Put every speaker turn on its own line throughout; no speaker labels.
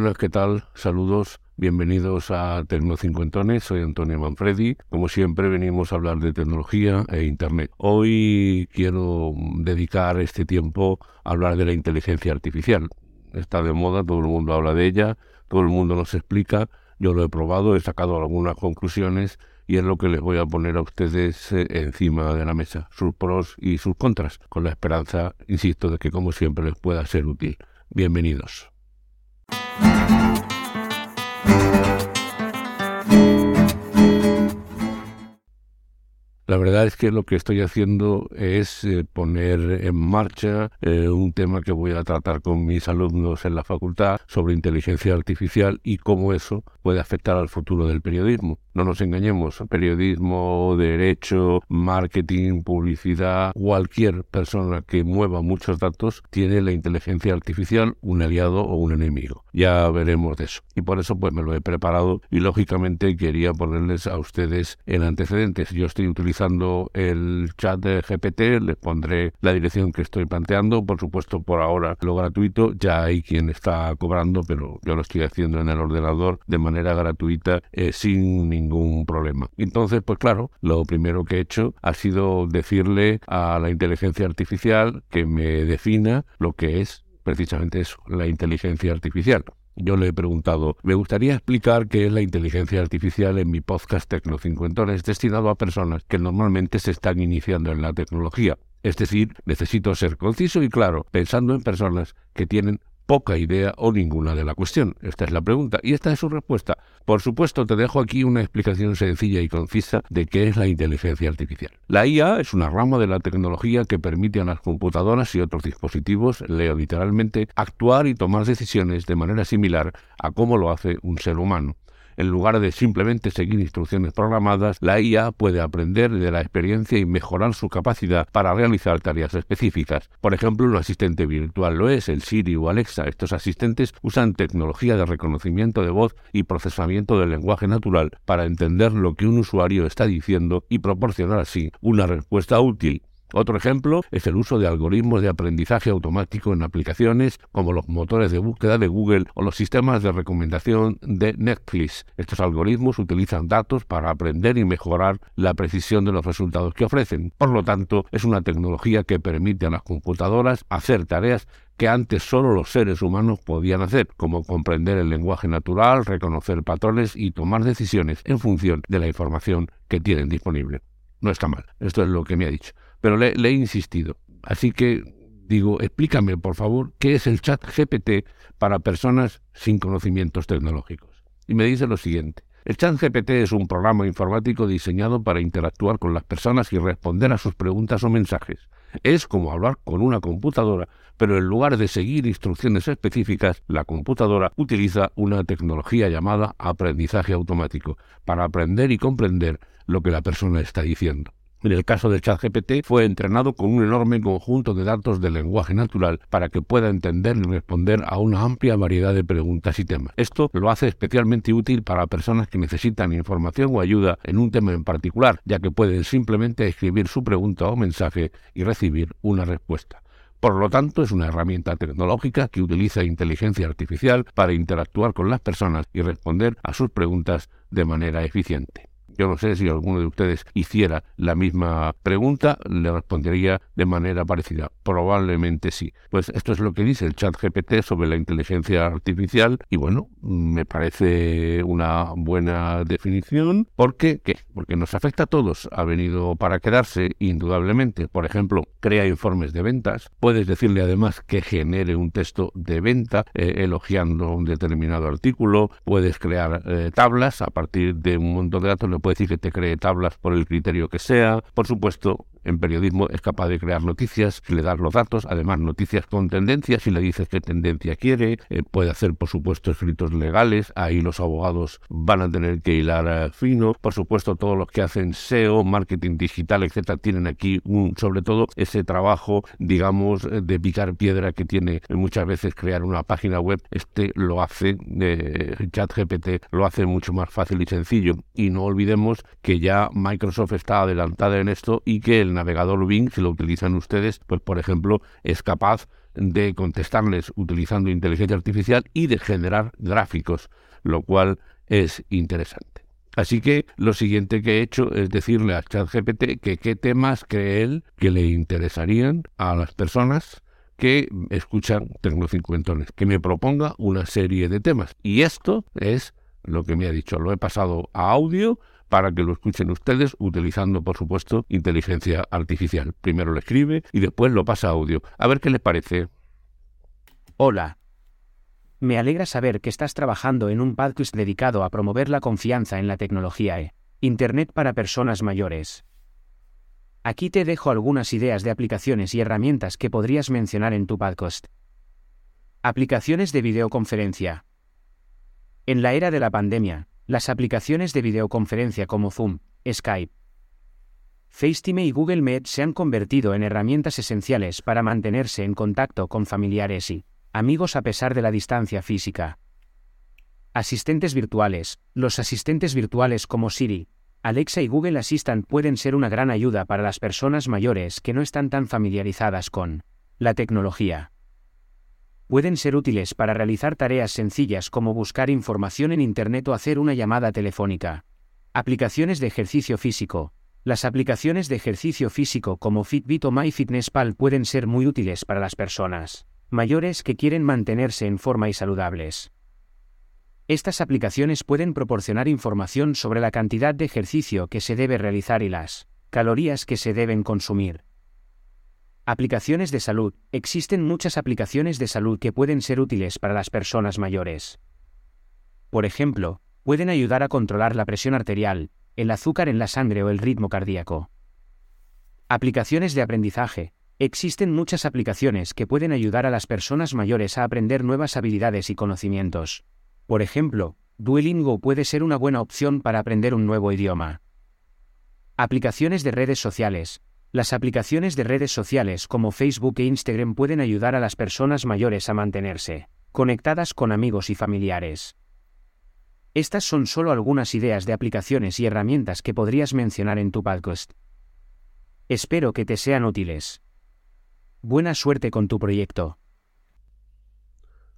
buenas, ¿qué tal? Saludos. Bienvenidos a Tecnocincuentones, soy Antonio Manfredi. Como siempre venimos a hablar de tecnología e Internet. Hoy quiero dedicar este tiempo a hablar de la inteligencia artificial. Está de moda, todo el mundo habla de ella, todo el mundo nos explica. Yo lo he probado, he sacado algunas conclusiones y es lo que les voy a poner a ustedes eh, encima de la mesa, sus pros y sus contras, con la esperanza, insisto, de que como siempre les pueda ser útil. Bienvenidos. La verdad es que lo que estoy haciendo es eh, poner en marcha eh, un tema que voy a tratar con mis alumnos en la facultad sobre inteligencia artificial y cómo eso puede afectar al futuro del periodismo. No nos engañemos, periodismo, derecho, marketing, publicidad, cualquier persona que mueva muchos datos tiene la inteligencia artificial un aliado o un enemigo. Ya veremos de eso. Y por eso pues me lo he preparado y lógicamente quería ponerles a ustedes en antecedentes. Yo estoy utilizando el chat de GPT, les pondré la dirección que estoy planteando, por supuesto por ahora lo gratuito, ya hay quien está cobrando, pero yo lo estoy haciendo en el ordenador de manera gratuita eh, sin ningún ningún problema. Entonces, pues claro, lo primero que he hecho ha sido decirle a la inteligencia artificial que me defina lo que es precisamente eso, la inteligencia artificial. Yo le he preguntado, me gustaría explicar qué es la inteligencia artificial en mi podcast Tecnocincuentones destinado a personas que normalmente se están iniciando en la tecnología. Es decir, necesito ser conciso y claro, pensando en personas que tienen poca idea o ninguna de la cuestión? Esta es la pregunta y esta es su respuesta. Por supuesto, te dejo aquí una explicación sencilla y concisa de qué es la inteligencia artificial. La IA es una rama de la tecnología que permite a las computadoras y otros dispositivos, leo literalmente, actuar y tomar decisiones de manera similar a cómo lo hace un ser humano. En lugar de simplemente seguir instrucciones programadas, la IA puede aprender de la experiencia y mejorar su capacidad para realizar tareas específicas. Por ejemplo, un asistente virtual lo es, el Siri o Alexa. Estos asistentes usan tecnología de reconocimiento de voz y procesamiento del lenguaje natural para entender lo que un usuario está diciendo y proporcionar así una respuesta útil. Otro ejemplo es el uso de algoritmos de aprendizaje automático en aplicaciones como los motores de búsqueda de Google o los sistemas de recomendación de Netflix. Estos algoritmos utilizan datos para aprender y mejorar la precisión de los resultados que ofrecen. Por lo tanto, es una tecnología que permite a las computadoras hacer tareas que antes solo los seres humanos podían hacer, como comprender el lenguaje natural, reconocer patrones y tomar decisiones en función de la información que tienen disponible. No está mal, esto es lo que me ha dicho pero le, he insistido. Así que digo, explícame por favor qué es el chat GPT para personas sin conocimientos tecnológicos. Y me dice lo siguiente. El chat GPT es un programa informático diseñado para interactuar con las personas y responder a sus preguntas o mensajes. Es como hablar con una computadora, pero en lugar de seguir instrucciones específicas, la computadora utiliza una tecnología llamada aprendizaje automático para aprender y comprender lo que la persona está diciendo. En el caso del ChatGPT fue entrenado con un enorme conjunto de datos de lenguaje natural para que pueda entender y responder a una amplia variedad de preguntas y temas. Esto lo hace especialmente útil para personas que necesitan información o ayuda en un tema en particular, ya que pueden simplemente escribir su pregunta o mensaje y recibir una respuesta. Por lo tanto, es una herramienta tecnológica que utiliza inteligencia artificial para interactuar con las personas y responder a sus preguntas de manera eficiente. Yo no sé si alguno de ustedes hiciera la misma pregunta, le respondería de manera parecida. Probablemente sí. Pues esto es lo que dice el chat GPT sobre la inteligencia artificial y bueno, me parece una buena definición. ¿Por qué? ¿Qué? Porque nos afecta a todos. Ha venido para quedarse, indudablemente. Por ejemplo, crea informes de ventas. Puedes decirle además que genere un texto de venta eh, elogiando un determinado artículo. Puedes crear eh, tablas a partir de un montón de datos puede decir que te cree tablas por el criterio que sea. Por supuesto, en periodismo es capaz de crear noticias le das los datos, además noticias con tendencias, si le dices qué tendencia quiere, eh, puede hacer por supuesto escritos legales, ahí los abogados van a tener que hilar eh, fino, por supuesto todos los que hacen SEO, marketing digital, etcétera, tienen aquí un, sobre todo ese trabajo, digamos, eh, de picar piedra que tiene muchas veces crear una página web, este lo hace, ChatGPT lo hace mucho más fácil y sencillo, y no olvidemos que ya Microsoft está adelantada en esto y que el navegador Bing, si lo utilizan ustedes, pues por ejemplo, es capaz de contestarles utilizando inteligencia artificial y de generar gráficos, lo cual es interesante. Así que lo siguiente que he hecho es decirle a ChatGPT que qué temas cree él que le interesarían a las personas que escuchan Tecnocincuentones, que me proponga una serie de temas. Y esto es lo que me ha dicho. Lo he pasado a audio para que lo escuchen ustedes utilizando, por supuesto, inteligencia artificial. Primero lo escribe y después lo pasa a audio. A ver qué les parece.
Hola. Me alegra saber que estás trabajando en un podcast dedicado a promover la confianza en la tecnología e Internet para personas mayores. Aquí te dejo algunas ideas de aplicaciones y herramientas que podrías mencionar en tu podcast. Aplicaciones de videoconferencia. En la era de la pandemia, las aplicaciones de videoconferencia como Zoom, Skype, FaceTime y Google Meet se han convertido en herramientas esenciales para mantenerse en contacto con familiares y amigos a pesar de la distancia física. Asistentes virtuales. Los asistentes virtuales como Siri, Alexa y Google Assistant pueden ser una gran ayuda para las personas mayores que no están tan familiarizadas con la tecnología pueden ser útiles para realizar tareas sencillas como buscar información en Internet o hacer una llamada telefónica. Aplicaciones de ejercicio físico. Las aplicaciones de ejercicio físico como Fitbit o MyFitnessPal pueden ser muy útiles para las personas mayores que quieren mantenerse en forma y saludables. Estas aplicaciones pueden proporcionar información sobre la cantidad de ejercicio que se debe realizar y las calorías que se deben consumir. Aplicaciones de salud. Existen muchas aplicaciones de salud que pueden ser útiles para las personas mayores. Por ejemplo, pueden ayudar a controlar la presión arterial, el azúcar en la sangre o el ritmo cardíaco. Aplicaciones de aprendizaje. Existen muchas aplicaciones que pueden ayudar a las personas mayores a aprender nuevas habilidades y conocimientos. Por ejemplo, Duolingo puede ser una buena opción para aprender un nuevo idioma. Aplicaciones de redes sociales. Las aplicaciones de redes sociales como Facebook e Instagram pueden ayudar a las personas mayores a mantenerse conectadas con amigos y familiares. Estas son solo algunas ideas de aplicaciones y herramientas que podrías mencionar en tu podcast. Espero que te sean útiles. Buena suerte con tu proyecto.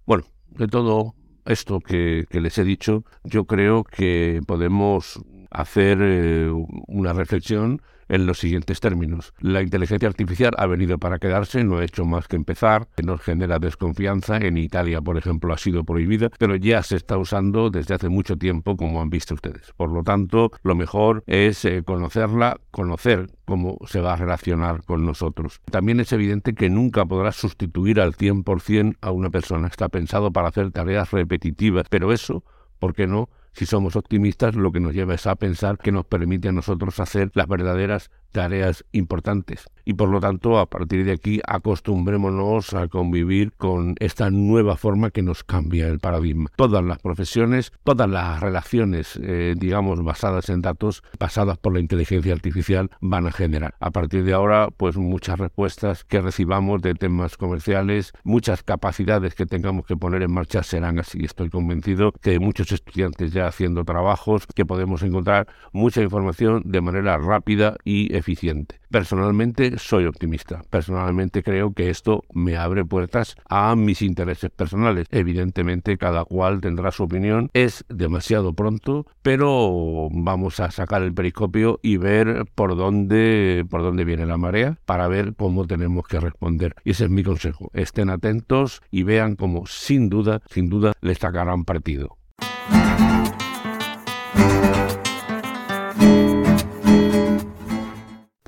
Bueno, de todo esto que, les he dicho, yo creo que podemos hacer eh, una reflexión en los siguientes términos. La inteligencia artificial ha venido para quedarse, no ha hecho más que empezar, nos genera desconfianza. En Italia, por ejemplo, ha sido prohibida, pero ya se está usando desde hace mucho tiempo, como han visto ustedes. Por lo tanto, lo mejor es eh, conocerla, conocer cómo se va a relacionar con nosotros. También es evidente que nunca podrá sustituir al 100% a una persona. Está pensado para hacer tareas repetitivas, pero eso, ¿por qué no? Si somos optimistas, lo que nos lleva es a pensar que nos permite a nosotros hacer las verdaderas tareas importantes. Y por lo tanto, a partir de aquí, acostumbrémonos a convivir con esta nueva forma que nos cambia el paradigma. Todas las profesiones, todas las relaciones, eh, digamos, basadas en datos, basadas por la inteligencia artificial, van a generar. A partir de ahora, pues muchas respuestas que recibamos de temas comerciales, muchas capacidades que tengamos que poner en marcha serán así. Estoy convencido que muchos estudiantes ya haciendo trabajos, que podemos encontrar mucha información de manera rápida y Personalmente soy optimista. Personalmente creo que esto me abre puertas a mis intereses personales. Evidentemente cada cual tendrá su opinión. Es demasiado pronto, pero vamos a sacar el periscopio y ver por dónde por dónde viene la marea para ver cómo tenemos que responder. Y ese es mi consejo. Estén atentos y vean cómo sin duda, sin duda les sacarán partido.